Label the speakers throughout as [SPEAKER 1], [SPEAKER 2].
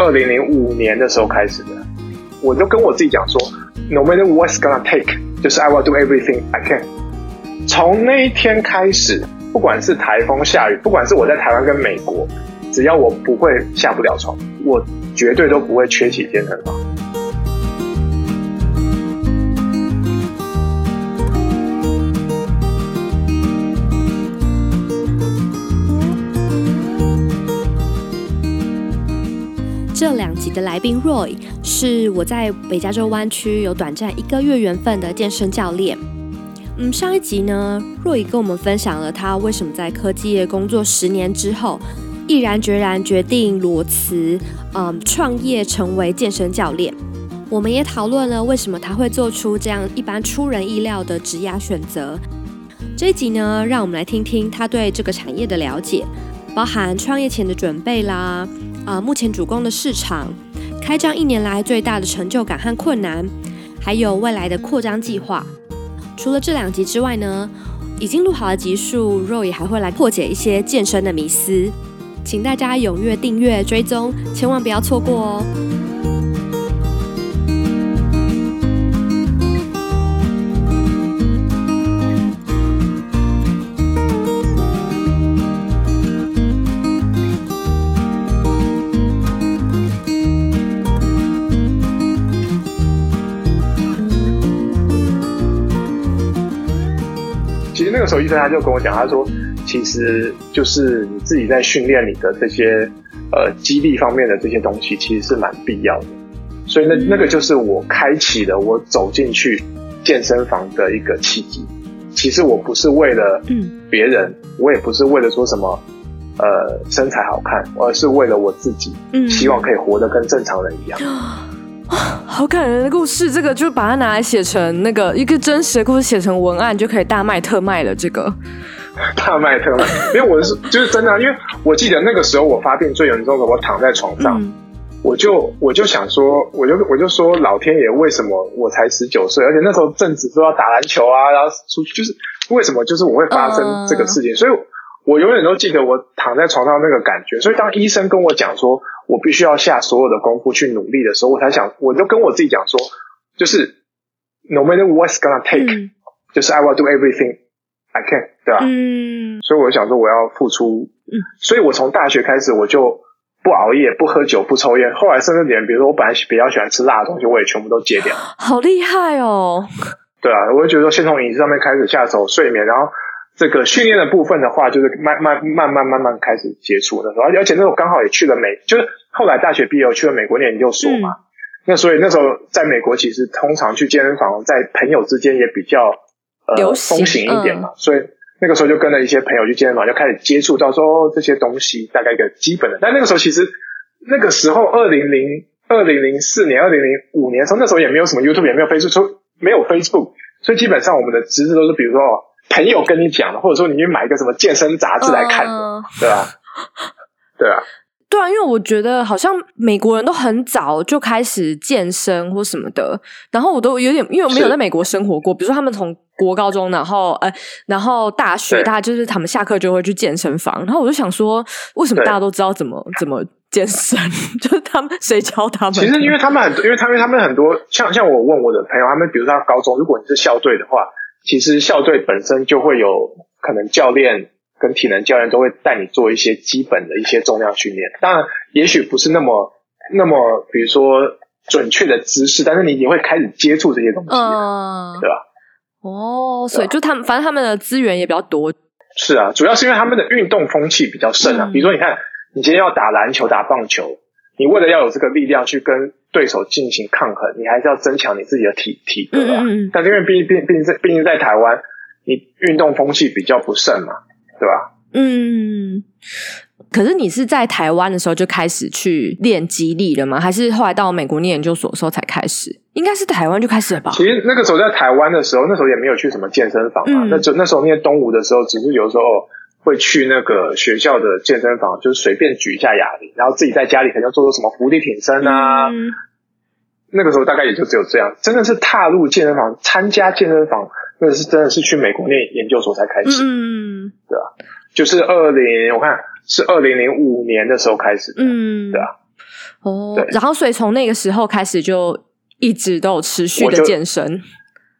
[SPEAKER 1] 二零零五年的时候开始的，我就跟我自己讲说，No matter what's gonna take，就是 I will do everything I can。从那一天开始，不管是台风下雨，不管是我在台湾跟美国，只要我不会下不了床，我绝对都不会缺席健身房。
[SPEAKER 2] 这两集的来宾 Roy 是我在北加州湾区有短暂一个月缘分的健身教练。嗯，上一集呢，Roy 跟我们分享了他为什么在科技业工作十年之后，毅然决然决定裸辞，嗯，创业成为健身教练。我们也讨论了为什么他会做出这样一般出人意料的职业选择。这一集呢，让我们来听听他对这个产业的了解，包含创业前的准备啦。啊、目前主攻的市场，开张一年来最大的成就感和困难，还有未来的扩张计划。除了这两集之外呢，已经录好的集数，Roy 还会来破解一些健身的迷思，请大家踊跃订阅追踪，千万不要错过哦。
[SPEAKER 1] 个时候医生他就跟我讲，他说，其实就是你自己在训练你的这些呃肌力方面的这些东西，其实是蛮必要的。所以那那个就是我开启了我走进去健身房的一个契机。其实我不是为了别人，我也不是为了说什么呃身材好看，而是为了我自己，希望可以活得跟正常人一样。
[SPEAKER 2] 好感人的故事，这个就把它拿来写成那个一个真实的故事，写成文案就可以大卖特卖了。这个
[SPEAKER 1] 大卖特卖，因为我是就是真的，因为我记得那个时候我发病最严重的，我躺在床上，嗯、我就我就想说，我就我就说老天爷，为什么我才十九岁，而且那时候正值说要打篮球啊，然后出去，就是为什么就是我会发生这个事情，呃、所以。我永远都记得我躺在床上那个感觉，所以当医生跟我讲说我必须要下所有的功夫去努力的时候，我才想，我就跟我自己讲说，就是 no matter what's gonna take，、嗯、就是 I will do everything I can，对吧？嗯。所以我就想说我要付出，嗯。所以我从大学开始我就不熬夜、不喝酒、不抽烟，后来甚至连比如说我本来比较喜欢吃辣的东西，我也全部都戒掉。
[SPEAKER 2] 好厉害哦！
[SPEAKER 1] 对啊，我就觉得说先从饮食上面开始下手，睡眠，然后。这个训练的部分的话，就是慢慢慢慢慢慢开始接触的时候，而且那时候刚好也去了美，就是后来大学毕业去了美国念研究所嘛。那所以那时候在美国，其实通常去健身房，在朋友之间也比较呃风行一点嘛。所以那个时候就跟了一些朋友去健身房，就开始接触到说、哦、这些东西，大概一个基本的。但那个时候其实那个时候二零零二零零四年、二零零五年的时候，那时候也没有什么 YouTube，也没有 Facebook，没有 Facebook，所以基本上我们的知识都是比如说。朋友跟你讲的，或者说你去买一个什么健身杂志来看的，呃、对吧？对啊，
[SPEAKER 2] 对啊，因为我觉得好像美国人都很早就开始健身或什么的，然后我都有点，因为我没有在美国生活过，比如说他们从国高中，然后呃，然后大学，大家就是他们下课就会去健身房，然后我就想说，为什么大家都知道怎么怎么健身？就是他们谁教他们？
[SPEAKER 1] 其实因为他们很多，因为他们他们很多，像像我问我的朋友，他们比如说他高中，如果你是校队的话。其实校队本身就会有可能教练跟体能教练都会带你做一些基本的一些重量训练，当然也许不是那么那么比如说准确的姿势，但是你也会开始接触这些东西，嗯，对吧？哦，
[SPEAKER 2] 所以就他们反正他们的资源也比较多。
[SPEAKER 1] 是啊，主要是因为他们的运动风气比较盛啊。嗯，比如说你看，你今天要打篮球、打棒球。你为了要有这个力量去跟对手进行抗衡，你还是要增强你自己的体体格啊。嗯嗯。但是因为毕毕毕竟在毕竟在台湾，你运动风气比较不盛嘛，对吧？
[SPEAKER 2] 嗯。可是你是在台湾的时候就开始去练肌力了吗？还是后来到美国念研究所的时候才开始？应该是台湾就开始了吧？
[SPEAKER 1] 其实那个时候在台湾的时候，那时候也没有去什么健身房嘛。嗯、那就那时候念东吴的时候，只是有时候会去那个学校的健身房，就是随便举一下哑铃，然后自己在家里可能要做做什么伏地挺身啊。嗯、那个时候大概也就只有这样，真的是踏入健身房、参加健身房，那是真的是去美国念研究所才开始。嗯，对啊，就是二零，我看。是二零零五年的时候开始的，嗯，对啊，
[SPEAKER 2] 哦，对，然后所以从那个时候开始就一直都有持续的健身。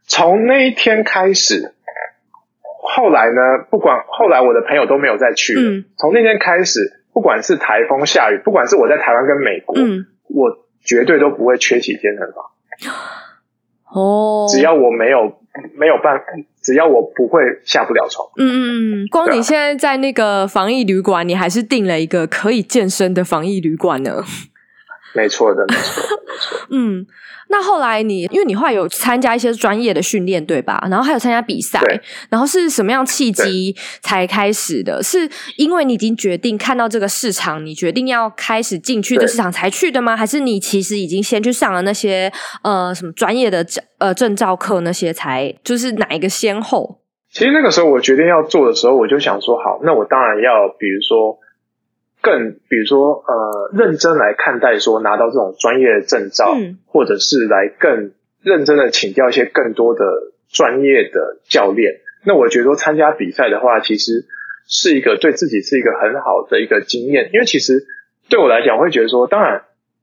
[SPEAKER 1] 从那一天开始，后来呢，不管后来我的朋友都没有再去从那天开始，不管是台风下雨，不管是我在台湾跟美国，嗯，我绝对都不会缺席健身房。哦，只要我没有。没有办法，只要我不会下不了床。
[SPEAKER 2] 嗯嗯嗯，光你现在在那个防疫旅馆，你还是订了一个可以健身的防疫旅馆呢。
[SPEAKER 1] 没错的，没错，没错。
[SPEAKER 2] 嗯，那后来你，因为你后来有参加一些专业的训练，对吧？然后还有参加比赛，然后是什么样契机才开始的？是因为你已经决定看到这个市场，你决定要开始进去的市场才去的吗？对还是你其实已经先去上了那些呃什么专业的呃证照课那些才，就是哪一个先后？
[SPEAKER 1] 其实那个时候我决定要做的时候，我就想说，好，那我当然要，比如说。更比如说，呃，认真来看待说拿到这种专业的证照，嗯、或者是来更认真的请教一些更多的专业的教练。那我觉得说参加比赛的话，其实是一个对自己是一个很好的一个经验。因为其实对我来讲，我会觉得说，当然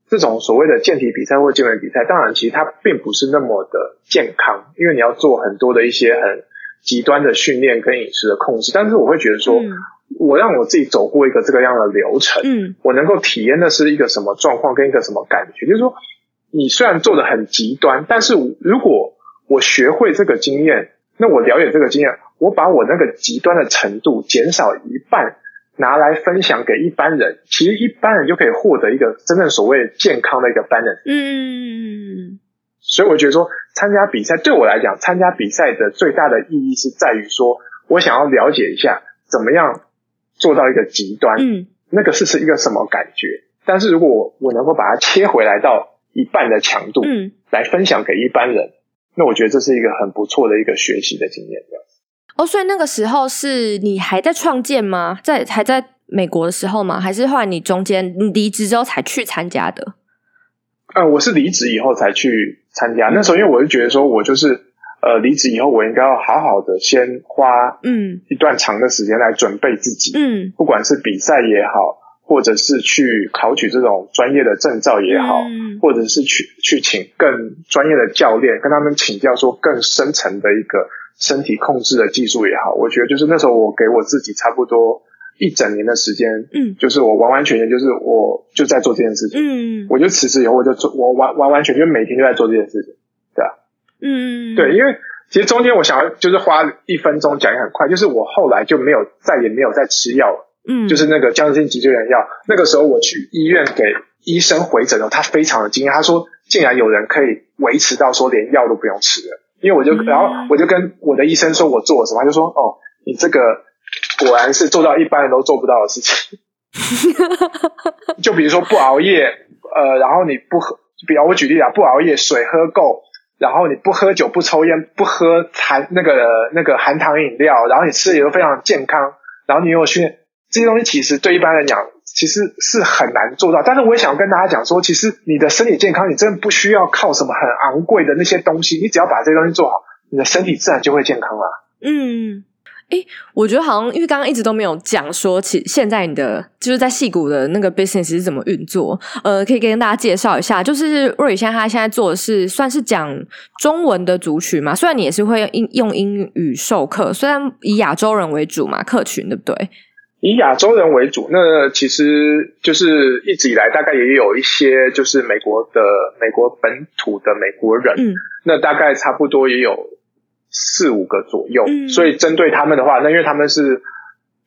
[SPEAKER 1] 这种所谓的健体比赛或健美比赛，当然其实它并不是那么的健康，因为你要做很多的一些很极端的训练跟饮食的控制。但是我会觉得说。嗯我让我自己走过一个这个样的流程，嗯，我能够体验的是一个什么状况跟一个什么感觉，就是说，你虽然做的很极端，但是如果我学会这个经验，那我了解这个经验，我把我那个极端的程度减少一半，拿来分享给一般人，其实一般人就可以获得一个真正所谓健康的一个 balance。嗯，所以我觉得说，参加比赛对我来讲，参加比赛的最大的意义是在于说，我想要了解一下怎么样。做到一个极端，嗯，那个是是一个什么感觉？但是如果我我能够把它切回来到一半的强度，嗯，来分享给一般人，那我觉得这是一个很不错的一个学习的经验，这样子。
[SPEAKER 2] 哦，所以那个时候是你还在创建吗？在还在美国的时候吗？还是后来你中间你离职之后才去参加的？
[SPEAKER 1] 呃，我是离职以后才去参加。那时候因为我就觉得说我就是。呃，离职以后，我应该要好好的先花嗯。一段长的时间来准备自己，嗯，不管是比赛也好，或者是去考取这种专业的证照也好，嗯，或者是去去请更专业的教练跟他们请教说更深层的一个身体控制的技术也好，我觉得就是那时候我给我自己差不多一整年的时间，嗯，就是我完完全全就是我就在做这件事情，嗯，我就辞职以后我就做，我完完完全全每天就在做这件事情。嗯，对，因为其实中间我想要就是花一分钟讲也很快，就是我后来就没有再也没有再吃药了，嗯，就是那个僵直性脊椎炎药。那个时候我去医院给医生回诊了，他非常的惊讶，他说竟然有人可以维持到说连药都不用吃了。因为我就然后我就跟我的医生说我做了什么，他就说哦，你这个果然是做到一般人都做不到的事情。就比如说不熬夜，呃，然后你不喝，比如我举例啊，不熬夜，水喝够。然后你不喝酒、不抽烟、不喝含那个那个含糖饮料，然后你吃的也都非常健康，然后你又训练，这些东西其实对一般人讲其实是很难做到。但是我也想跟大家讲说，其实你的身体健康，你真的不需要靠什么很昂贵的那些东西，你只要把这些东西做好，你的身体自然就会健康了。嗯。
[SPEAKER 2] 诶，我觉得好像因为刚刚一直都没有讲说，其现在你的就是在戏谷的那个 business 是怎么运作？呃，可以跟大家介绍一下。就是 Roy 现在他现在做的是算是讲中文的族群嘛，虽然你也是会用用英语授课，虽然以亚洲人为主嘛，客群对不对？
[SPEAKER 1] 以亚洲人为主，那其实就是一直以来大概也有一些就是美国的美国本土的美国人，嗯，那大概差不多也有。四五个左右，嗯、所以针对他们的话，那因为他们是，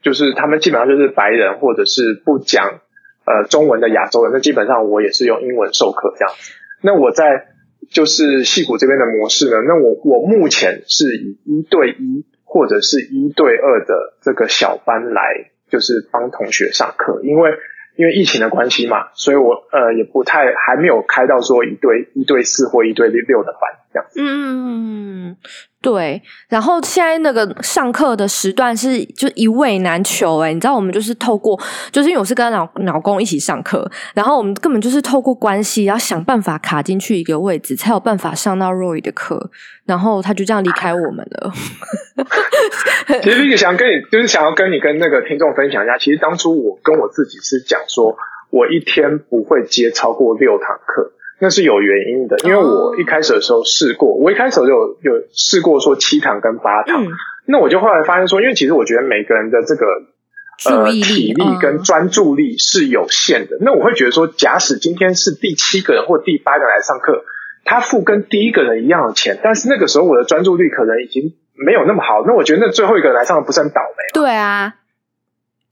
[SPEAKER 1] 就是他们基本上就是白人或者是不讲呃中文的亚洲人，那基本上我也是用英文授课这样子。那我在就是戏谷这边的模式呢，那我我目前是以一对一或者是一对二的这个小班来，就是帮同学上课，因为。因为疫情的关系嘛，所以我呃也不太还没有开到说一对一对四或一对六的班这样子。
[SPEAKER 2] 嗯，对。然后现在那个上课的时段是就一位难求哎，你知道我们就是透过，就是因为我是跟老老公一起上课，然后我们根本就是透过关系，要想办法卡进去一个位置，才有办法上到 Roy 的课。然后他就这样离开我们了。
[SPEAKER 1] 其实，一个想跟你，就是想要跟你跟那个听众分享一下。其实当初我跟我自己是讲说，我一天不会接超过六堂课，那是有原因的。因为我一开始的时候试过，我一开始就有有试过说七堂跟八堂。嗯、那我就后来发现说，因为其实我觉得每个人的这个呃体力跟专注力是有限的。嗯、那我会觉得说，假使今天是第七个人或第八个人来上课，他付跟第一个人一样的钱，但是那个时候我的专注力可能已经。没有那么好，那我觉得那最后一个人来上的不是很倒霉？
[SPEAKER 2] 对啊，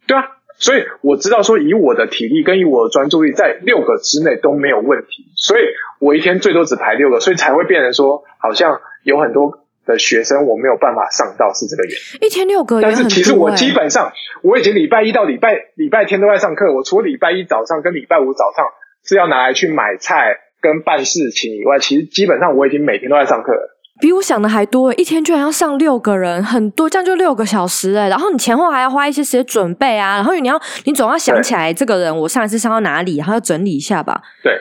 [SPEAKER 1] 对啊，所以我知道说以我的体力跟以我的专注力，在六个之内都没有问题，所以我一天最多只排六个，所以才会变成说好像有很多的学生我没有办法上到是这个原因。
[SPEAKER 2] 一天六个，
[SPEAKER 1] 但是其实我基本上我已经礼拜一到礼拜礼拜天都在上课，我除了礼拜一早上跟礼拜五早上是要拿来去买菜跟办事情以外，其实基本上我已经每天都在上课了。
[SPEAKER 2] 比我想的还多，一天居然要上六个人，很多，这样就六个小时哎。然后你前后还要花一些时间准备啊，然后你要，你总要想起来这个人我上一次上到哪里，然后要整理一下吧。
[SPEAKER 1] 对，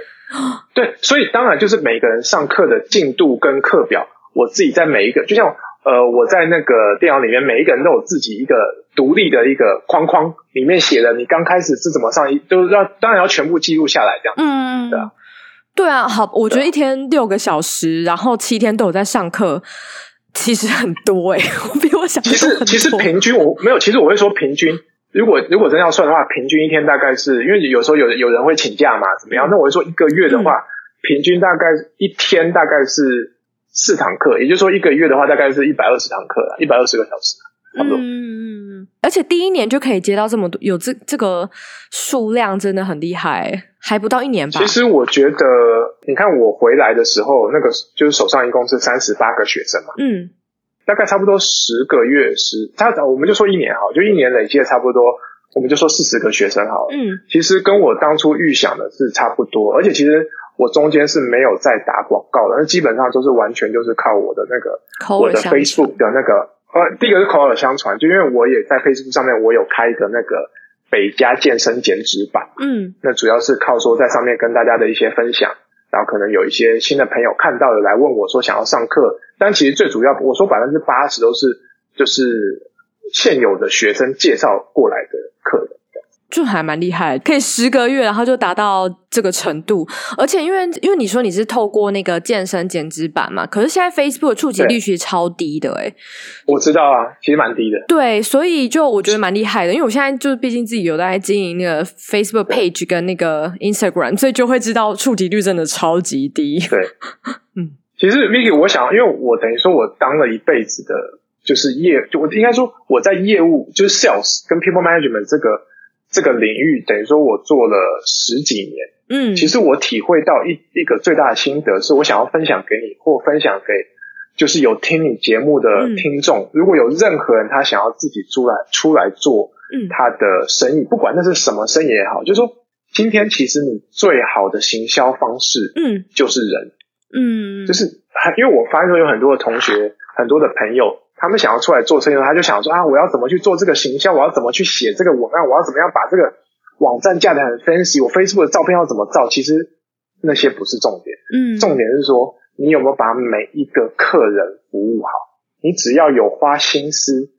[SPEAKER 1] 对，所以当然就是每个人上课的进度跟课表，我自己在每一个，就像呃我在那个电脑里面，每一个人都有自己一个独立的一个框框，里面写的你刚开始是怎么上，都要当然要全部记录下来，这样。嗯，对啊。
[SPEAKER 2] 对啊，好，我觉得一天六个小时，然后七天都有在上课，其实很多哎、欸，我比我想。
[SPEAKER 1] 其实其实平均我没有，其实我会说平均，如果如果真要算的话，平均一天大概是因为有时候有有人会请假嘛，怎么样？那我会说一个月的话，嗯、平均大概一天大概是四堂课，也就是说一个月的话，大概是一百二十堂课，一百二十个小时，差不多。
[SPEAKER 2] 嗯，而且第一年就可以接到这么多，有这这个数量真的很厉害。还不到一年吧。
[SPEAKER 1] 其实我觉得，你看我回来的时候，那个就是手上一共是三十八个学生嘛，嗯，大概差不多十个月十，他我们就说一年好，就一年累计的差不多，我们就说四十个学生好了，嗯，其实跟我当初预想的是差不多，而且其实我中间是没有在打广告的，那基本上都是完全就是靠我的那个我的 Facebook 的那个，呃，第一个是口耳相传，就因为我也在 Facebook 上面我有开一个那个。北加健身减脂版，嗯，那主要是靠说在上面跟大家的一些分享，然后可能有一些新的朋友看到了来问我说想要上课，但其实最主要我说百分之八十都是就是现有的学生介绍过来的课的。
[SPEAKER 2] 就还蛮厉害，可以十个月，然后就达到这个程度。而且因为因为你说你是透过那个健身减脂版嘛，可是现在 Facebook 的触及率其实超低的，诶
[SPEAKER 1] 我知道啊，其实蛮低的。
[SPEAKER 2] 对，所以就我觉得蛮厉害的，因为我现在就是毕竟自己有在经营那个 Facebook page 跟那个 Instagram，所以就会知道触及率真的超级低。
[SPEAKER 1] 对，嗯，其实 Vicky，我想，因为我等于说我当了一辈子的，就是业，就我应该说我在业务，就是 Sales 跟 People Management 这个。这个领域等于说我做了十几年，嗯，其实我体会到一一个最大的心得是我想要分享给你，或分享给就是有听你节目的听众。嗯、如果有任何人他想要自己出来出来做，嗯，他的生意，嗯、不管那是什么生意也好，就是说今天其实你最好的行销方式，嗯，就是人，嗯，就是因为我发现说有很多的同学，很多的朋友。他们想要出来做生意，他就想说啊，我要怎么去做这个行销？我要怎么去写这个文案？我要怎么样把这个网站架得很 fancy？我 Facebook 的照片要怎么照？其实那些不是重点，嗯，重点是说你有没有把每一个客人服务好？你只要有花心思，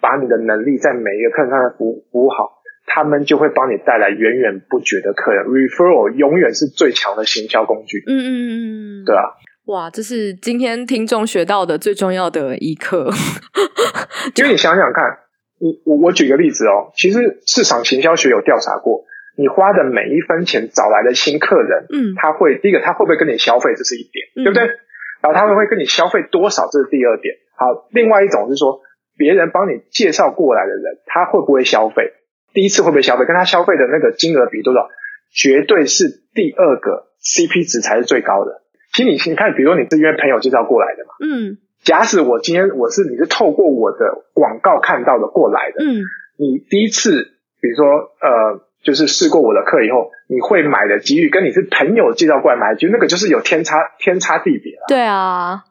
[SPEAKER 1] 把你的能力在每一个客人上面服服务好，他们就会帮你带来源源不绝的客人。Referral 永远是最强的行销工具。嗯嗯嗯嗯，对啊。
[SPEAKER 2] 哇，这是今天听众学到的最重要的一课。
[SPEAKER 1] 因为你想想看，我我我举个例子哦，其实市场行销学有调查过，你花的每一分钱找来的新客人，嗯，他会第一个他会不会跟你消费，这是一点，嗯、对不对？然后他会不会跟你消费多少，这是第二点。好，另外一种是说，别人帮你介绍过来的人，他会不会消费？第一次会不会消费？跟他消费的那个金额比多少？绝对是第二个 CP 值才是最高的。其实你先看，比如说你是因为朋友介绍过来的嘛，
[SPEAKER 2] 嗯，
[SPEAKER 1] 假使我今天我是你是透过我的广告看到的过来的，
[SPEAKER 2] 嗯，
[SPEAKER 1] 你第一次比如说呃就是试过我的课以后，你会买的几率跟你是朋友介绍过来买的几率，那个就是有天差天差地别了。
[SPEAKER 2] 对啊，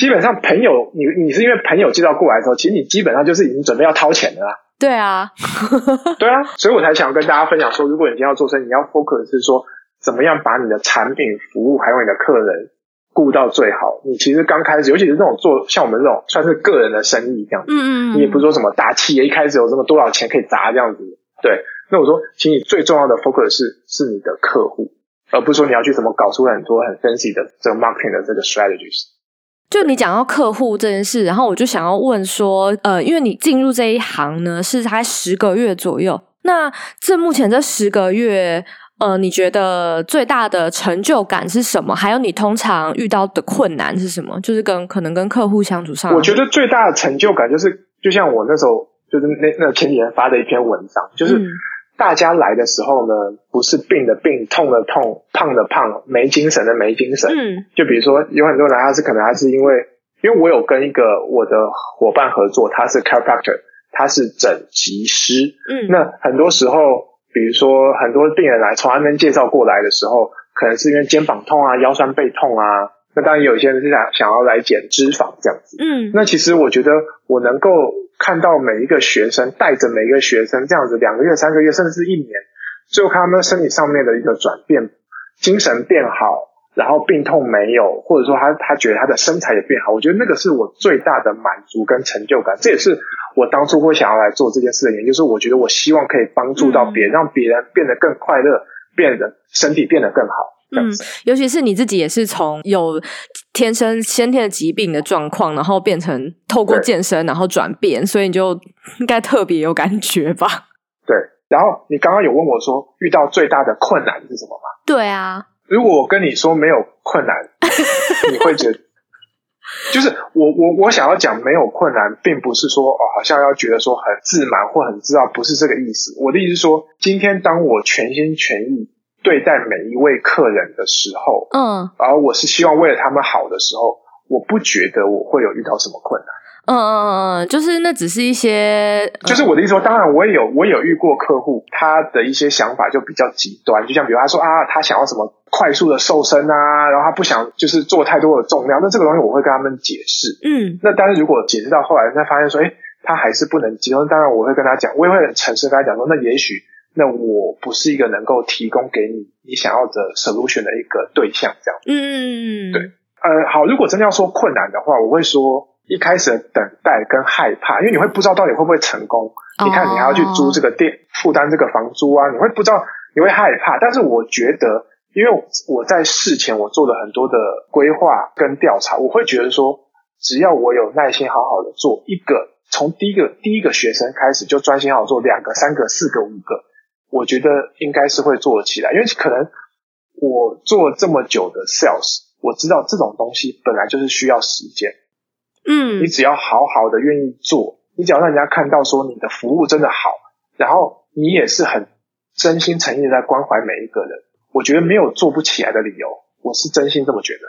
[SPEAKER 1] 基本上朋友你你是因为朋友介绍过来的时候，其实你基本上就是已经准备要掏钱的啦。
[SPEAKER 2] 对啊，
[SPEAKER 1] 对啊，所以我才想跟大家分享说，如果你今天要做生意，你要 focus 是说。怎么样把你的产品、服务还有你的客人顾到最好？你其实刚开始，尤其是这种做像我们这种算是个人的生意这样子，
[SPEAKER 2] 嗯嗯，
[SPEAKER 1] 你也不是说什么大企业一开始有这么多少钱可以砸这样子。对，那我说，请你最重要的 focus 是是你的客户，而不是说你要去怎么搞出很多很 fancy 的这个 marketing 的这个 strategies。
[SPEAKER 2] 就你讲到客户这件事，然后我就想要问说，呃，因为你进入这一行呢是才十个月左右，那这目前这十个月。呃，你觉得最大的成就感是什么？还有你通常遇到的困难是什么？就是跟可能跟客户相处上，
[SPEAKER 1] 我觉得最大的成就感就是，就像我那时候就是那那前几天发的一篇文章，就是大家来的时候呢，不是病的病，痛的痛，胖的胖，没精神的没精神。
[SPEAKER 2] 嗯，
[SPEAKER 1] 就比如说有很多人他是可能他是因为，因为我有跟一个我的伙伴合作，他是 chiropractor，他是整脊师。
[SPEAKER 2] 嗯，
[SPEAKER 1] 那很多时候。比如说，很多病人来从他们介绍过来的时候，可能是因为肩膀痛啊、腰酸背痛啊。那当然，有些人是想想要来减脂肪这样子。
[SPEAKER 2] 嗯，
[SPEAKER 1] 那其实我觉得，我能够看到每一个学生带着每一个学生这样子，两个月、三个月，甚至是一年，最后看他们身体上面的一个转变，精神变好。然后病痛没有，或者说他他觉得他的身材也变好，我觉得那个是我最大的满足跟成就感。这也是我当初会想要来做这件事的原因，就是我觉得我希望可以帮助到别人，嗯、让别人变得更快乐，变得身体变得更好。
[SPEAKER 2] 嗯，尤其是你自己也是从有天生先天的疾病的状况，然后变成透过健身然后转变，所以你就 应该特别有感觉吧？
[SPEAKER 1] 对。然后你刚刚有问我说遇到最大的困难是什么吗？
[SPEAKER 2] 对啊。
[SPEAKER 1] 如果我跟你说没有困难，你会觉得，就是我我我想要讲没有困难，并不是说哦，好像要觉得说很自满或很自傲，不是这个意思。我的意思是说，今天当我全心全意对待每一位客人的时候，
[SPEAKER 2] 嗯，
[SPEAKER 1] 而我是希望为了他们好的时候，我不觉得我会有遇到什么困难。
[SPEAKER 2] 嗯嗯嗯，就是那只是一些，嗯、
[SPEAKER 1] 就是我的意思说，当然我也有我也有遇过客户，他的一些想法就比较极端，就像比如他说啊，他想要什么快速的瘦身啊，然后他不想就是做太多的重量，那这个东西我会跟他们解释，
[SPEAKER 2] 嗯，
[SPEAKER 1] 那但是如果解释到后来，他发现说，哎，他还是不能接受，当然我会跟他讲，我也会很诚实跟他讲说，那也许那我不是一个能够提供给你你想要的 solution 的一个对象，这样，
[SPEAKER 2] 嗯，
[SPEAKER 1] 对，呃，好，如果真的要说困难的话，我会说。一开始的等待跟害怕，因为你会不知道到底会不会成功。Oh. 你看，你还要去租这个店，负担这个房租啊，你会不知道，你会害怕。但是我觉得，因为我在事前我做了很多的规划跟调查，我会觉得说，只要我有耐心好好的做一个，从第一个第一个学生开始就专心好好做两个、三个、四个、五个，我觉得应该是会做得起来。因为可能我做这么久的 sales，我知道这种东西本来就是需要时间。
[SPEAKER 2] 嗯，
[SPEAKER 1] 你只要好好的愿意做，你只要让人家看到说你的服务真的好，然后你也是很真心诚意的在关怀每一个人，我觉得没有做不起来的理由，我是真心这么觉得。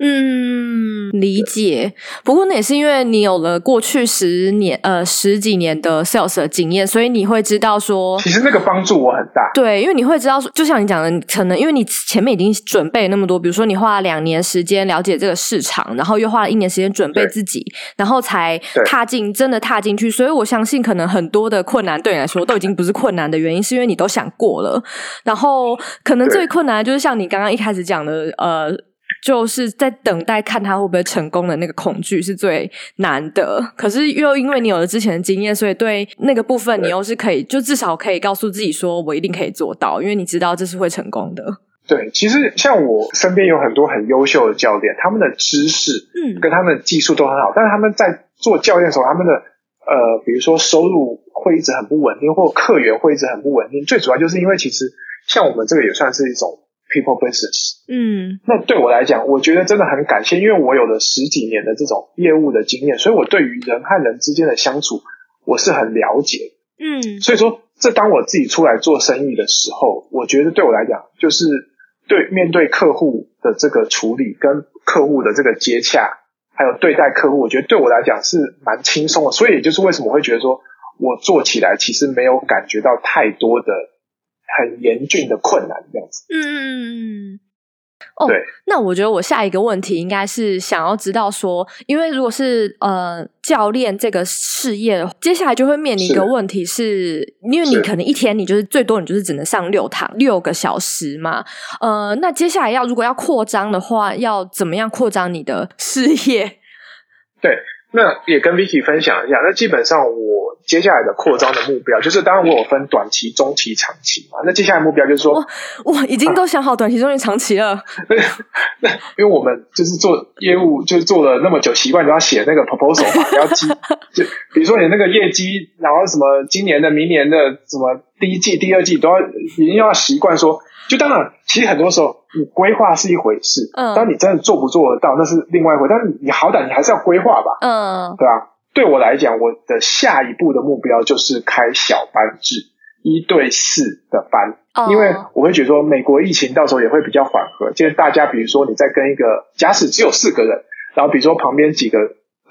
[SPEAKER 2] 嗯，理解。不过那也是因为你有了过去十年呃十几年的 sales 的经验，所以你会知道说，
[SPEAKER 1] 其实那个帮助我很大。
[SPEAKER 2] 对，因为你会知道说，就像你讲的，可能因为你前面已经准备那么多，比如说你花了两年时间了解这个市场，然后又花了一年时间准备自己，然后才踏进真的踏进去。所以我相信，可能很多的困难对你来说都已经不是困难的原因，是因为你都想过了。然后可能最困难的就是像你刚刚一开始讲的，呃。就是在等待看他会不会成功的那个恐惧是最难的，可是又因为你有了之前的经验，所以对那个部分你又是可以，就至少可以告诉自己说，我一定可以做到，因为你知道这是会成功的。
[SPEAKER 1] 对，其实像我身边有很多很优秀的教练，他们的知识，嗯，跟他们的技术都很好，但是他们在做教练的时候，他们的呃，比如说收入会一直很不稳定，或客源会一直很不稳定，最主要就是因为其实像我们这个也算是一种。People business，
[SPEAKER 2] 嗯，
[SPEAKER 1] 那对我来讲，我觉得真的很感谢，因为我有了十几年的这种业务的经验，所以我对于人和人之间的相处，我是很了解，
[SPEAKER 2] 嗯，
[SPEAKER 1] 所以说这当我自己出来做生意的时候，我觉得对我来讲，就是对面对客户的这个处理，跟客户的这个接洽，还有对待客户，我觉得对我来讲是蛮轻松的。所以也就是为什么我会觉得说，我做起来其实没有感觉到太多的很严峻的困难这样子。
[SPEAKER 2] 嗯嗯嗯。哦，对那我觉得我下一个问题应该是想要知道说，因为如果是呃教练这个事业，接下来就会面临一个问题是，是因为你可能一天你就是最多你就是只能上六堂六个小时嘛，呃，那接下来要如果要扩张的话，要怎么样扩张你的事业？
[SPEAKER 1] 对。那也跟 Vicky 分享一下，那基本上我接下来的扩张的目标，就是当然我有分短期、中期、长期嘛。那接下来目标就是说，
[SPEAKER 2] 我已经都想好短期、中期、长期了。
[SPEAKER 1] 那因为我们就是做业务，就是做了那么久，习惯都要写那个 proposal 嘛，你要记，就比如说你那个业绩，然后什么今年的、明年的，什么第一季、第二季都要，已经要习惯说。就当然，其实很多时候你规划是一回事，嗯，当你真的做不做得到，那是另外一回事。但是你好歹你还是要规划吧，嗯，对吧？对我来讲，我的下一步的目标就是开小班制，一对四的班，哦，因为我会觉得说，美国疫情到时候也会比较缓和，就是大家比如说你在跟一个假使只有四个人，然后比如说旁边几个呃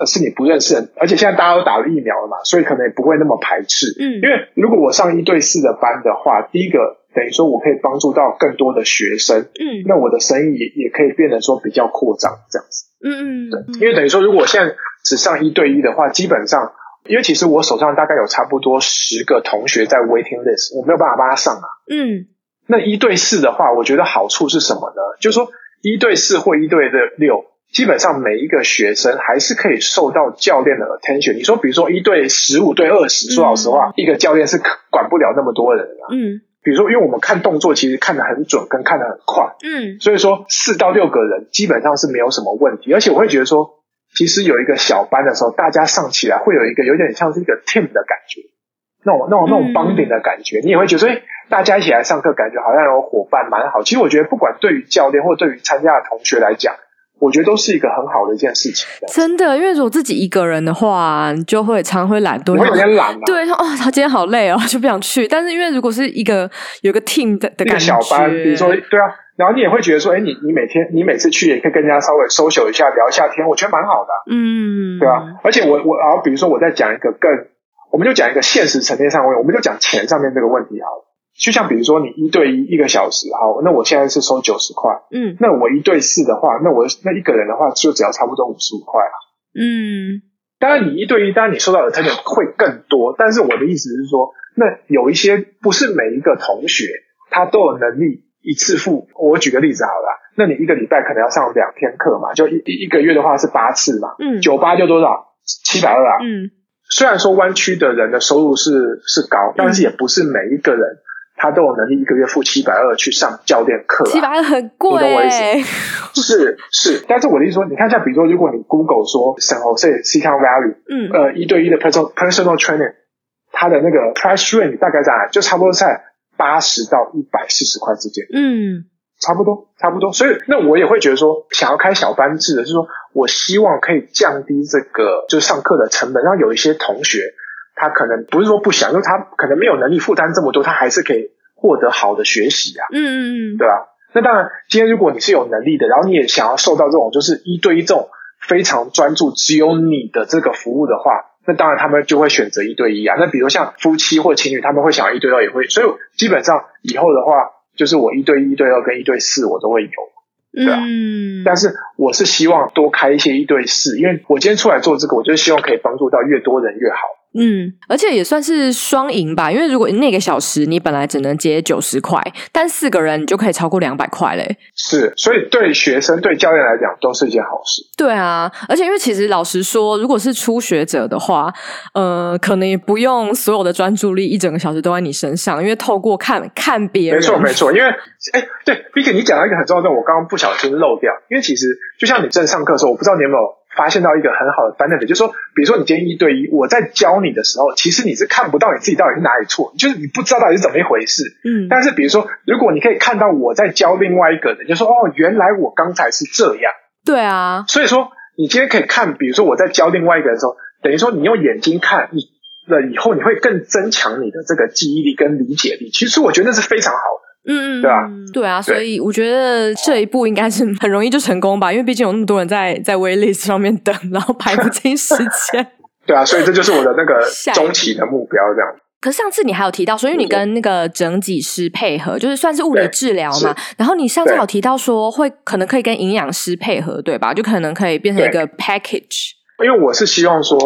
[SPEAKER 1] 是你不认识的，而且现在大家都打了疫苗了嘛，所以可能也不会那么排斥，嗯，因为如果我上一对四的班的话，第一个。等于说，我可以帮助到更多的学生，嗯，那我的生意也也可以变得说比较扩张这样子，嗯嗯，对，因为等于说，如果我现在只上一对一的话，基本上，因为其实我手上大概有差不多十个同学在 waiting list，我没有办法帮他上啊，嗯，那一对四的话，我觉得好处是什么呢？就是说一对四或一对的六，基本上每一个学生还是可以受到教练的 attention。你说，比如说一对十五对二十，说老实话，嗯、一个教练是管不了那么多人的，嗯。比如说，因为我们看动作，其实看得很准，跟看得很快，嗯，所以说四到六个人基本上是没有什么问题。而且我会觉得说，其实有一个小班的时候，大家上起来会有一个有点像是一个 team 的感觉，那种那种那种 bonding 的感觉，嗯、你也会觉得，哎，大家一起来上课，感觉好像有伙伴，蛮好。其实我觉得，不管对于教练或对于参加的同学来讲。我觉得都是一个很好的一件事情。
[SPEAKER 2] 真的，因为如果自己一个人的话，你就会常会懒惰，
[SPEAKER 1] 会有点懒、啊。
[SPEAKER 2] 对，他今天好累哦，就不想去。但是因为如果是一个有个 team 的的感觉，
[SPEAKER 1] 小班，比如说对啊，然后你也会觉得说，哎，你你每天你每次去也可以跟人家稍微 social 一下，聊一下天，我觉得蛮好的。嗯，对啊。而且我我然后比如说我再讲一个更，我们就讲一个现实层面上问，我们就讲钱上面这个问题好了。就像比如说你一对一一个小时，好，那我现在是收九十块，嗯，那我一对四的话，那我那一个人的话就只要差不多五十五块啊，嗯，当然你一对一，当然你收到的成本会更多，但是我的意思是说，那有一些不是每一个同学他都有能力一次付，我举个例子好了，那你一个礼拜可能要上两天课嘛，就一一个月的话是八次嘛，嗯，九八就多少？七百二啊，嗯，虽然说湾区的人的收入是是高，但是也不是每一个人。他都有能力一个月付七百二去上教练课，
[SPEAKER 2] 七百二很贵，你懂我意思？
[SPEAKER 1] 是是，但是我的意思说，你看像，比如说，如果你 Google 说 San Jose Silicon Valley，嗯，呃，一对一的 personal personal training，它的那个 price range 大概在哪？就差不多在八十到一百四十块之间，嗯，差不多差不多。所以那我也会觉得说，想要开小班制的，就是说我希望可以降低这个就是上课的成本，让有一些同学。他可能不是说不想，因为他可能没有能力负担这么多，他还是可以获得好的学习啊。嗯嗯嗯，对吧？那当然，今天如果你是有能力的，然后你也想要受到这种就是一对一这种非常专注、只有你的这个服务的话，那当然他们就会选择一对一啊。那比如像夫妻或情侣，他们会想要一对二，也会。所以基本上以后的话，就是我一对一、一对二跟一对四我都会有。对啊，嗯，但是我是希望多开一些一对四，因为我今天出来做这个，我就是希望可以帮助到越多人越好。
[SPEAKER 2] 嗯，而且也算是双赢吧，因为如果那个小时你本来只能接九十块，但四个人你就可以超过两百块嘞。
[SPEAKER 1] 是，所以对学生对教练来讲都是一件好事。
[SPEAKER 2] 对啊，而且因为其实老实说，如果是初学者的话，呃，可能也不用所有的专注力一整个小时都在你身上，因为透过看看别人，
[SPEAKER 1] 没错没错，因为哎，对，Vicky 你讲到一个很重要的，我刚刚不小心漏掉，因为其实就像你正上课的时候，我不知道你有没有。发现到一个很好的 benefit，就是说，比如说你今天一对一，我在教你的时候，其实你是看不到你自己到底是哪里错，就是你不知道到底是怎么一回事。嗯。但是比如说，如果你可以看到我在教另外一个人，就说哦，原来我刚才是这样。
[SPEAKER 2] 对啊。
[SPEAKER 1] 所以说，你今天可以看，比如说我在教另外一个人的时候，等于说你用眼睛看，你了以后，你会更增强你的这个记忆力跟理解力。其实我觉得那是非常好的，
[SPEAKER 2] 嗯嗯，
[SPEAKER 1] 对啊？
[SPEAKER 2] 对啊，所以我觉得这一步应该是很容易就成功吧，因为毕竟有那么多人在在 waitlist 上面等，然后排不进时间。
[SPEAKER 1] 对啊，所以这就是我的那个中期的目标，这样。
[SPEAKER 2] 可是上次你还有提到说，因为你跟那个整脊师配合，就是算是物理治疗嘛。然后你上次有提到说，会可能可以跟营养师配合，对吧？就可能可以变成一个 package。
[SPEAKER 1] 因为我是希望说，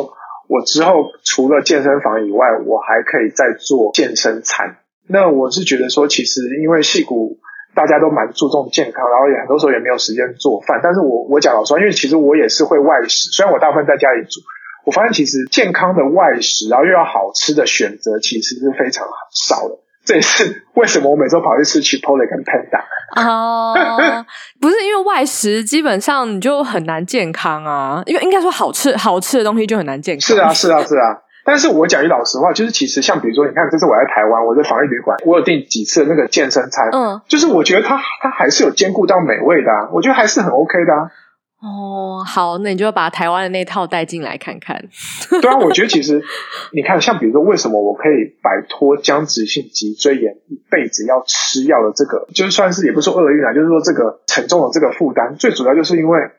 [SPEAKER 1] 我之后除了健身房以外，我还可以再做健身餐。那我是觉得说，其实因为矽谷大家都蛮注重健康，然后也很多时候也没有时间做饭。但是我我讲老实话，因为其实我也是会外食，虽然我大部分在家里煮。我发现其实健康的外食，然后又要好吃的选择，其实是非常少的。这也是 为什么我每周跑去吃 Chipotle 跟 Panda
[SPEAKER 2] 哦，uh, 不是因为外食基本上你就很难健康啊，因为应该说好吃好吃的东西就很难健康。
[SPEAKER 1] 是啊，是啊，是啊。但是我讲句老实话，就是其实像比如说，你看这次我在台湾，我在防疫旅馆，我有订几次那个健身餐，嗯，就是我觉得它它还是有兼顾到美味的啊，我觉得还是很 OK 的啊。
[SPEAKER 2] 哦，好，那你就把台湾的那套带进来看看。
[SPEAKER 1] 对啊，我觉得其实你看，像比如说，为什么我可以摆脱僵直性脊椎炎一辈子要吃药的这个，就算是也不是说厄运啊，就是说这个沉重的这个负担，最主要就是因为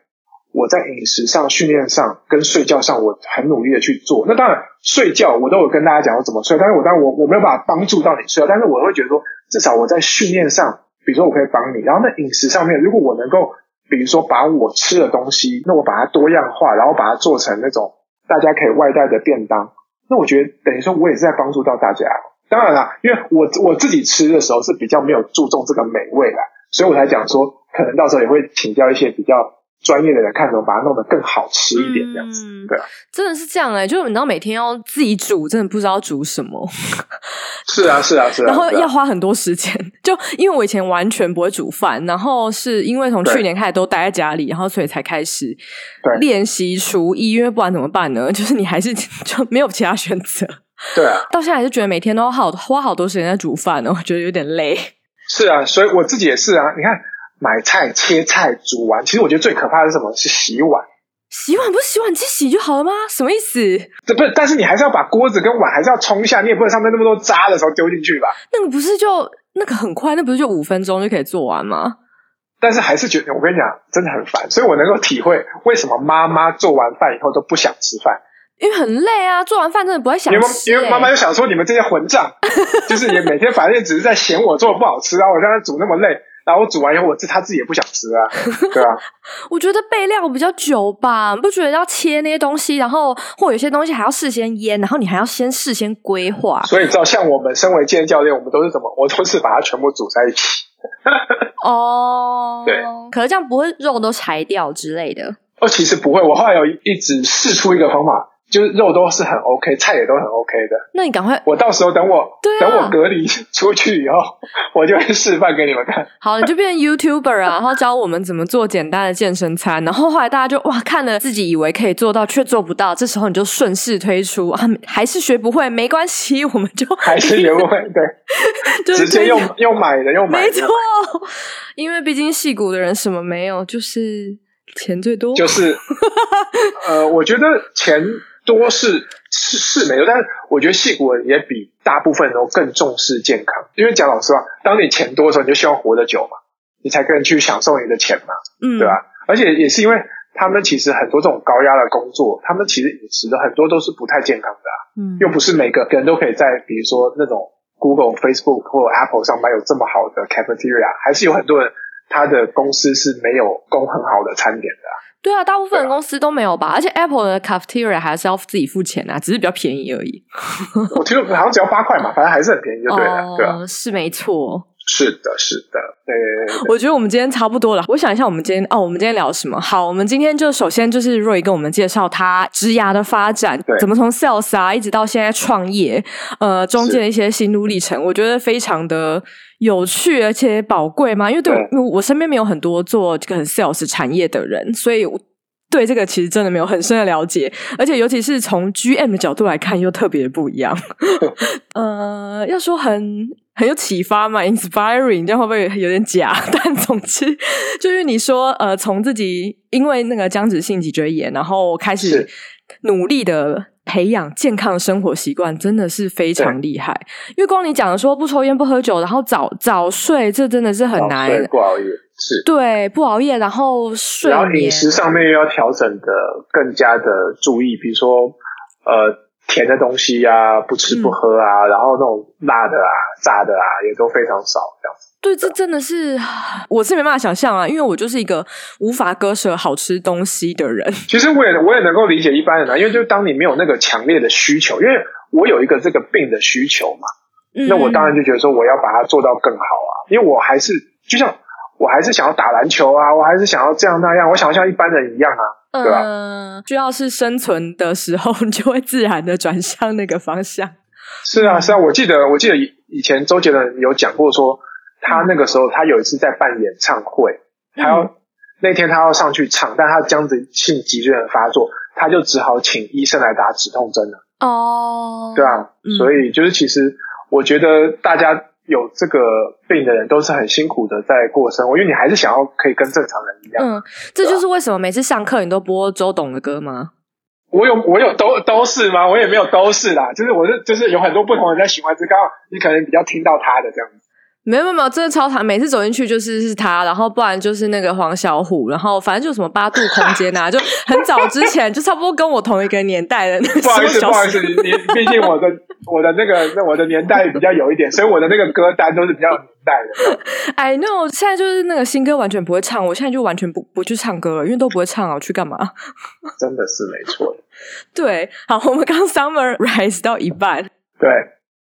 [SPEAKER 1] 我在饮食上、训练上跟睡觉上，我很努力的去做。那当然，睡觉我都有跟大家讲我怎么睡，但是我当然我我没有办法帮助到你睡，但是我会觉得说，至少我在训练上，比如说我可以帮你，然后在饮食上面，如果我能够。比如说，把我吃的东西，那我把它多样化，然后把它做成那种大家可以外带的便当。那我觉得等于说，我也是在帮助到大家。当然啦，因为我我自己吃的时候是比较没有注重这个美味的，所以我才讲说，可能到时候也会请教一些比较。专业的人看怎么把它弄得更好吃一点，这样子，嗯、对啊，
[SPEAKER 2] 真的是这样哎、欸，就你知道每天要自己煮，真的不知道煮什么。
[SPEAKER 1] 是啊，是啊，是啊。
[SPEAKER 2] 然后要花很多时间，就因为我以前完全不会煮饭，然后是因为从去年开始都待在家里，然后所以才开始练习厨艺。因为不然怎么办呢？就是你还是就没有其他选择。
[SPEAKER 1] 对啊，
[SPEAKER 2] 到现在还是觉得每天都好花好多时间在煮饭呢，我觉得有点累。
[SPEAKER 1] 是啊，所以我自己也是啊，你看。买菜、切菜、煮完，其实我觉得最可怕的是什么？是洗碗。
[SPEAKER 2] 洗碗不是洗碗机洗就好了吗？什么意思？
[SPEAKER 1] 这不是，但是你还是要把锅子跟碗还是要冲一下，你也不能上面那么多渣的时候丢进去吧？
[SPEAKER 2] 那个不是就那个很快，那不是就五分钟就可以做完吗？
[SPEAKER 1] 但是还是觉得，我跟你讲，真的很烦。所以我能够体会为什么妈妈做完饭以后都不想吃饭，
[SPEAKER 2] 因为很累啊。做完饭真的不会想吃，
[SPEAKER 1] 因为妈妈就想说你们这些混账，就是也每天反正只是在嫌我做的不好吃啊，我让他煮那么累。然后我煮完以后，我自他自己也不想吃啊，对啊。
[SPEAKER 2] 我觉得备料比较久吧，不觉得要切那些东西，然后或有些东西还要事先腌，然后你还要先事先规划。
[SPEAKER 1] 所以你知道，像我们身为健身教练，我们都是怎么？我都是把它全部煮在一起。
[SPEAKER 2] 哦，
[SPEAKER 1] 对。
[SPEAKER 2] 可是这样不会肉都柴掉之类的？
[SPEAKER 1] 哦，其实不会。我后来有一直试出一个方法。就是肉都是很 OK，菜也都很 OK 的。
[SPEAKER 2] 那你赶快，
[SPEAKER 1] 我到时候等我，
[SPEAKER 2] 对啊，
[SPEAKER 1] 等我隔离出去以后，我就会示范给你们看。
[SPEAKER 2] 好，你就变成 YouTuber 啊，然后教我们怎么做简单的健身餐。然后后来大家就哇，看了自己以为可以做到，却做不到。这时候你就顺势推出啊，还是学不会，没关系，我们就
[SPEAKER 1] 还是学不会，对，就是直接用用买的，用买的，
[SPEAKER 2] 没错，因为毕竟戏骨的人什么没有，就是钱最多，
[SPEAKER 1] 就是呃，我觉得钱。多是是是没有，但是我觉得戏骨也比大部分人都更重视健康。因为讲老实话，当你钱多的时候，你就希望活得久嘛，你才可以去享受你的钱嘛，嗯，对吧？而且也是因为他们其实很多这种高压的工作，他们其实饮食的很多都是不太健康的啊，嗯，又不是每个人都可以在比如说那种 Google、Facebook 或 Apple 上班有这么好的 cafeteria，还是有很多人他的公司是没有供很好的餐点的啊。
[SPEAKER 2] 对啊，大部分公司都没有吧，而且 Apple 的 cafeteria 还是要自己付钱啊，只是比较便宜而已。
[SPEAKER 1] 我听说好像只要八块嘛，反正还是很便宜，就对了，哦、对啊，
[SPEAKER 2] 是没错。
[SPEAKER 1] 是的，是的，对。
[SPEAKER 2] 我觉得我们今天差不多了。我想一下，我们今天哦，我们今天聊什么？好，我们今天就首先就是 Roy 跟我们介绍他职涯的发展，怎么从 Sales 啊一直到现在创业，呃，中间的一些心路历程，我觉得非常的有趣而且宝贵嘛。因为对，对因为我身边没有很多做这个很 Sales 产业的人，所以。对这个其实真的没有很深的了解，而且尤其是从 GM 的角度来看，又特别不一样。呃，要说很 很有启发嘛，inspiring，这样会不会有点假？但总之，就是你说，呃，从自己因为那个僵直性脊椎炎，然后开始努力的培养健康的生活习惯真的是非常厉害。因为光你讲的说不抽烟不喝酒，然后早早睡，这真的是很难。
[SPEAKER 1] 不熬夜是。
[SPEAKER 2] 对，不熬夜，然后睡。
[SPEAKER 1] 然后饮食上面又要调整的更加的注意，比如说呃甜的东西啊，不吃不喝啊，嗯、然后那种辣的啊、炸的啊，也都非常少这样子。
[SPEAKER 2] 对，这真的是我是没办法想象啊，因为我就是一个无法割舍好吃东西的人。
[SPEAKER 1] 其实我也我也能够理解一般人啊，因为就当你没有那个强烈的需求，因为我有一个这个病的需求嘛，嗯、那我当然就觉得说我要把它做到更好啊，因为我还是就像我还是想要打篮球啊，我还是想要这样那样，我想要像一般人一样啊，对吧？
[SPEAKER 2] 嗯，需要是生存的时候，你就会自然的转向那个方向。
[SPEAKER 1] 是啊，是啊，我记得我记得以以前周杰伦有讲过说。他那个时候，他有一次在办演唱会，他要、嗯、那天他要上去唱，但他僵直性脊椎炎发作，他就只好请医生来打止痛针了。哦，对啊，嗯、所以就是其实我觉得大家有这个病的人都是很辛苦的在过生活，因为你还是想要可以跟正常人一样。
[SPEAKER 2] 嗯，这就是为什么每次上课你都播周董的歌吗？
[SPEAKER 1] 我有我有都都是吗？我也没有都是啦，就是我是就是有很多不同人在喜欢，这刚好你可能比较听到他的这样子。
[SPEAKER 2] 没有没有，真的超长。每次走进去就是是他，然后不然就是那个黄小虎，然后反正就什么八度空间啊，就很早之前就差不多跟我同一个年代的那个。
[SPEAKER 1] 不好意思，不好意思，你你毕竟我的我的那个那我的年代比较有一点，所以我的那个歌单都是比较有年代的。
[SPEAKER 2] 哎，no，现在就是那个新歌完全不会唱，我现在就完全不不去唱歌了，因为都不会唱啊，我去干嘛？
[SPEAKER 1] 真的是没错。
[SPEAKER 2] 对，好，我们刚 Summer Rise 到一半。
[SPEAKER 1] 对。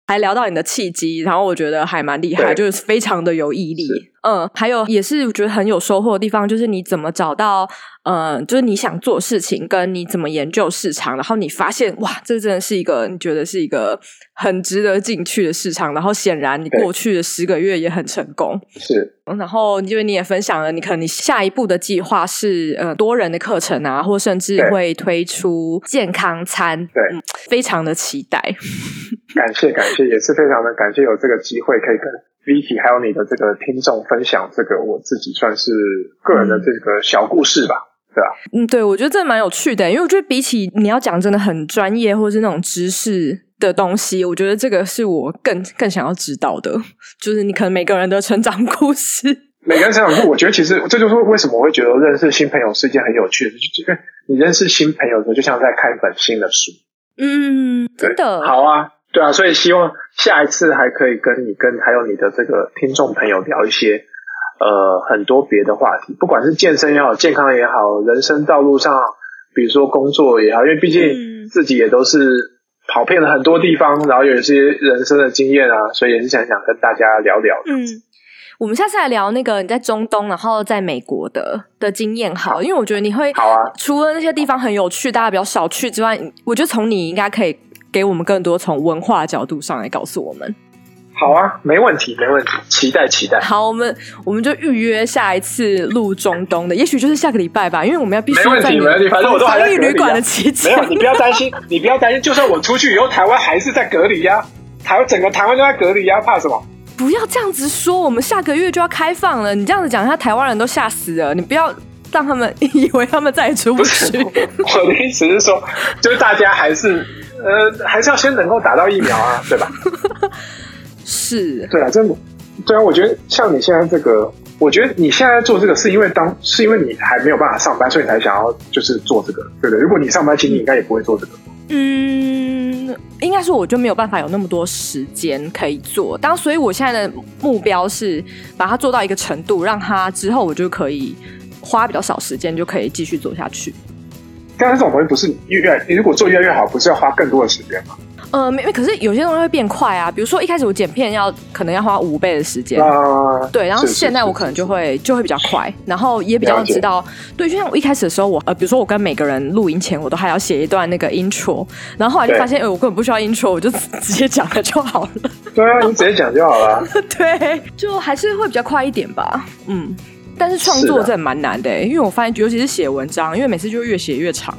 [SPEAKER 2] 还聊到你的契机，然后我觉得还蛮厉害，就是非常的有毅力。嗯，还有也是我觉得很有收获的地方，就是你怎么找到，嗯，就是你想做事情，跟你怎么研究市场，然后你发现哇，这真的是一个你觉得是一个很值得进去的市场。然后显然你过去的十个月也很成功。
[SPEAKER 1] 是，
[SPEAKER 2] 然后因为你也分享了，你可能你下一步的计划是呃多人的课程啊，或甚至会推出健康餐。
[SPEAKER 1] 对，
[SPEAKER 2] 嗯，非常的期待。
[SPEAKER 1] 感谢感谢，也是非常的感谢有这个机会可以跟 Vicky 还有你的这个听众分享这个我自己算是个人的这个小故事吧，嗯、对吧？
[SPEAKER 2] 嗯，对，我觉得这蛮有趣的，因为我觉得比起你要讲真的很专业或是那种知识的东西，我觉得这个是我更 更想要知道的，就是你可能每个人的成长故事，
[SPEAKER 1] 每个人成长故事，我觉得其实这就是为什么我会觉得认识新朋友是一件很有趣的因为你认识新朋友的时候，就像在看一本新的书。
[SPEAKER 2] 嗯，真的
[SPEAKER 1] 好啊。对啊，所以希望下一次还可以跟你跟还有你的这个听众朋友聊一些呃很多别的话题，不管是健身也好，健康也好，人生道路上，比如说工作也好，因为毕竟自己也都是跑遍了很多地方，然后有一些人生的经验啊，所以也是想想跟大家聊聊。
[SPEAKER 2] 嗯，我们下次来聊那个你在中东，然后在美国的的经验好，好，因为我觉得你会
[SPEAKER 1] 好啊，
[SPEAKER 2] 除了那些地方很有趣，大家比较少去之外，我觉得从你应该可以。给我们更多从文化角度上来告诉我们。
[SPEAKER 1] 好啊，没问题，没问题，期待期待。
[SPEAKER 2] 好，我们我们就预约下一次录中东的，也许就是下个礼拜吧，因为我们要必须在你防疫旅馆的期间。
[SPEAKER 1] 没有，你不要担心，你不要担心，就算我出去以后，台湾还是在隔离呀、啊，台湾整个台湾都在隔离呀、啊，怕什么？
[SPEAKER 2] 不要这样子说，我们下个月就要开放了，你这样子讲，他台湾人都吓死了，你不要让他们以为他们再也出不去。
[SPEAKER 1] 不 我的意思是说，就是大家还是。呃，还是要先能够打到疫苗啊，对吧？
[SPEAKER 2] 是，
[SPEAKER 1] 对啊，真的，对啊，我觉得像你现在这个，我觉得你现在做这个是因为当是因为你还没有办法上班，所以你才想要就是做这个，对不对？如果你上班，其实你应该也不会做这个。
[SPEAKER 2] 嗯，应该是我就没有办法有那么多时间可以做，当所以我现在的目标是把它做到一个程度，让它之后我就可以花比较少时间就可以继续做下去。
[SPEAKER 1] 但是这种东西不是越越，你如果做越来越好，不是要花更多的时间吗？
[SPEAKER 2] 呃，没，可是有些东西会变快啊。比如说一开始我剪片要可能要花五倍的时间，
[SPEAKER 1] 啊，
[SPEAKER 2] 对。然后现在我可能就会就会比较快，然后也比较知道。对，就像我一开始的时候，我呃，比如说我跟每个人录音前，我都还要写一段那个 intro，然后后来就发现，哎，我根本不需要 intro，我就直接讲了就好了。
[SPEAKER 1] 对啊，你直接讲就好了。
[SPEAKER 2] 对，就还是会比较快一点吧。嗯。但是创作真的蛮难的，因为我发现，尤其是写文章，因为每次就越写越长。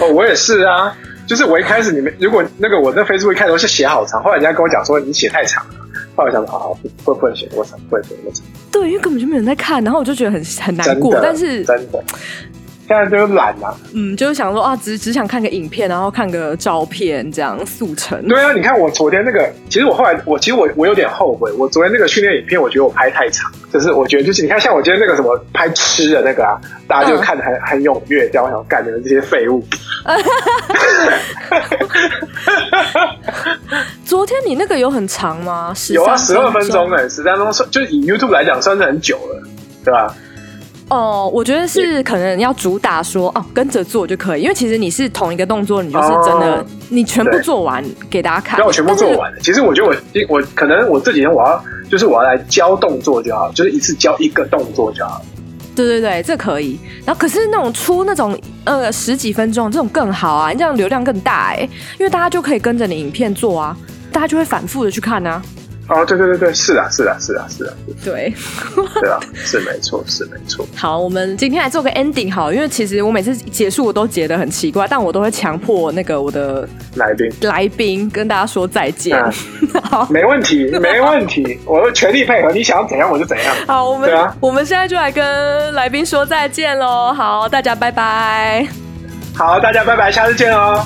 [SPEAKER 1] 哦，我也是啊，就是我一开始你们如果那个我在 Facebook 一开始都是写好长，后来人家跟我讲说你写太长了，后来我想说好，会不会写多长，不会写多长。
[SPEAKER 2] 对，因为根本就没有人在看，然后我就觉得很很难过。但是
[SPEAKER 1] 真的，现在就是懒啊。
[SPEAKER 2] 嗯，就是想说啊，只只想看个影片，然后看个照片这样速成。
[SPEAKER 1] 对啊，你看我昨天那个，其实我后来我其实我我有点后悔，我昨天那个训练影片，我觉得我拍太长，就是我觉得就是你看像我今天那个什么拍吃的那个啊，大家就看得很、嗯、很踊跃，这样我想干你们这些废物。
[SPEAKER 2] 昨天你那个有很长吗？
[SPEAKER 1] 有啊，十二分钟哎、欸，十三分钟算就以 YouTube 来讲算是很久了，对吧？
[SPEAKER 2] 哦，我觉得是可能要主打说哦，跟着做就可以，因为其实你是同一个动作，你就是真的，哦、你全部做完给大家看。
[SPEAKER 1] 让我全部做完。其实我觉得我我可能我这几天我要就是我要来教动作就好，就是一次教一个动作就好。
[SPEAKER 2] 对对对，这可以。然后可是那种出那种呃十几分钟这种更好啊，你这样流量更大哎，因为大家就可以跟着你影片做啊，大家就会反复的去看啊。
[SPEAKER 1] 哦，对对对对，是啊，是啊，是啊，是啊，
[SPEAKER 2] 对，
[SPEAKER 1] 对啊，是没错，是没错。
[SPEAKER 2] 好，我们今天来做个 ending 好，因为其实我每次结束我都觉得很奇怪，但我都会强迫那个我的
[SPEAKER 1] 来宾
[SPEAKER 2] 来宾跟大家说再见。嗯、
[SPEAKER 1] 好，没问题，没问题，我会全力配合，你想要怎样我就怎样。
[SPEAKER 2] 好，我们、
[SPEAKER 1] 啊、
[SPEAKER 2] 我们现在就来跟来宾说再见喽。好，大家拜拜。
[SPEAKER 1] 好，大家拜拜，下次见哦。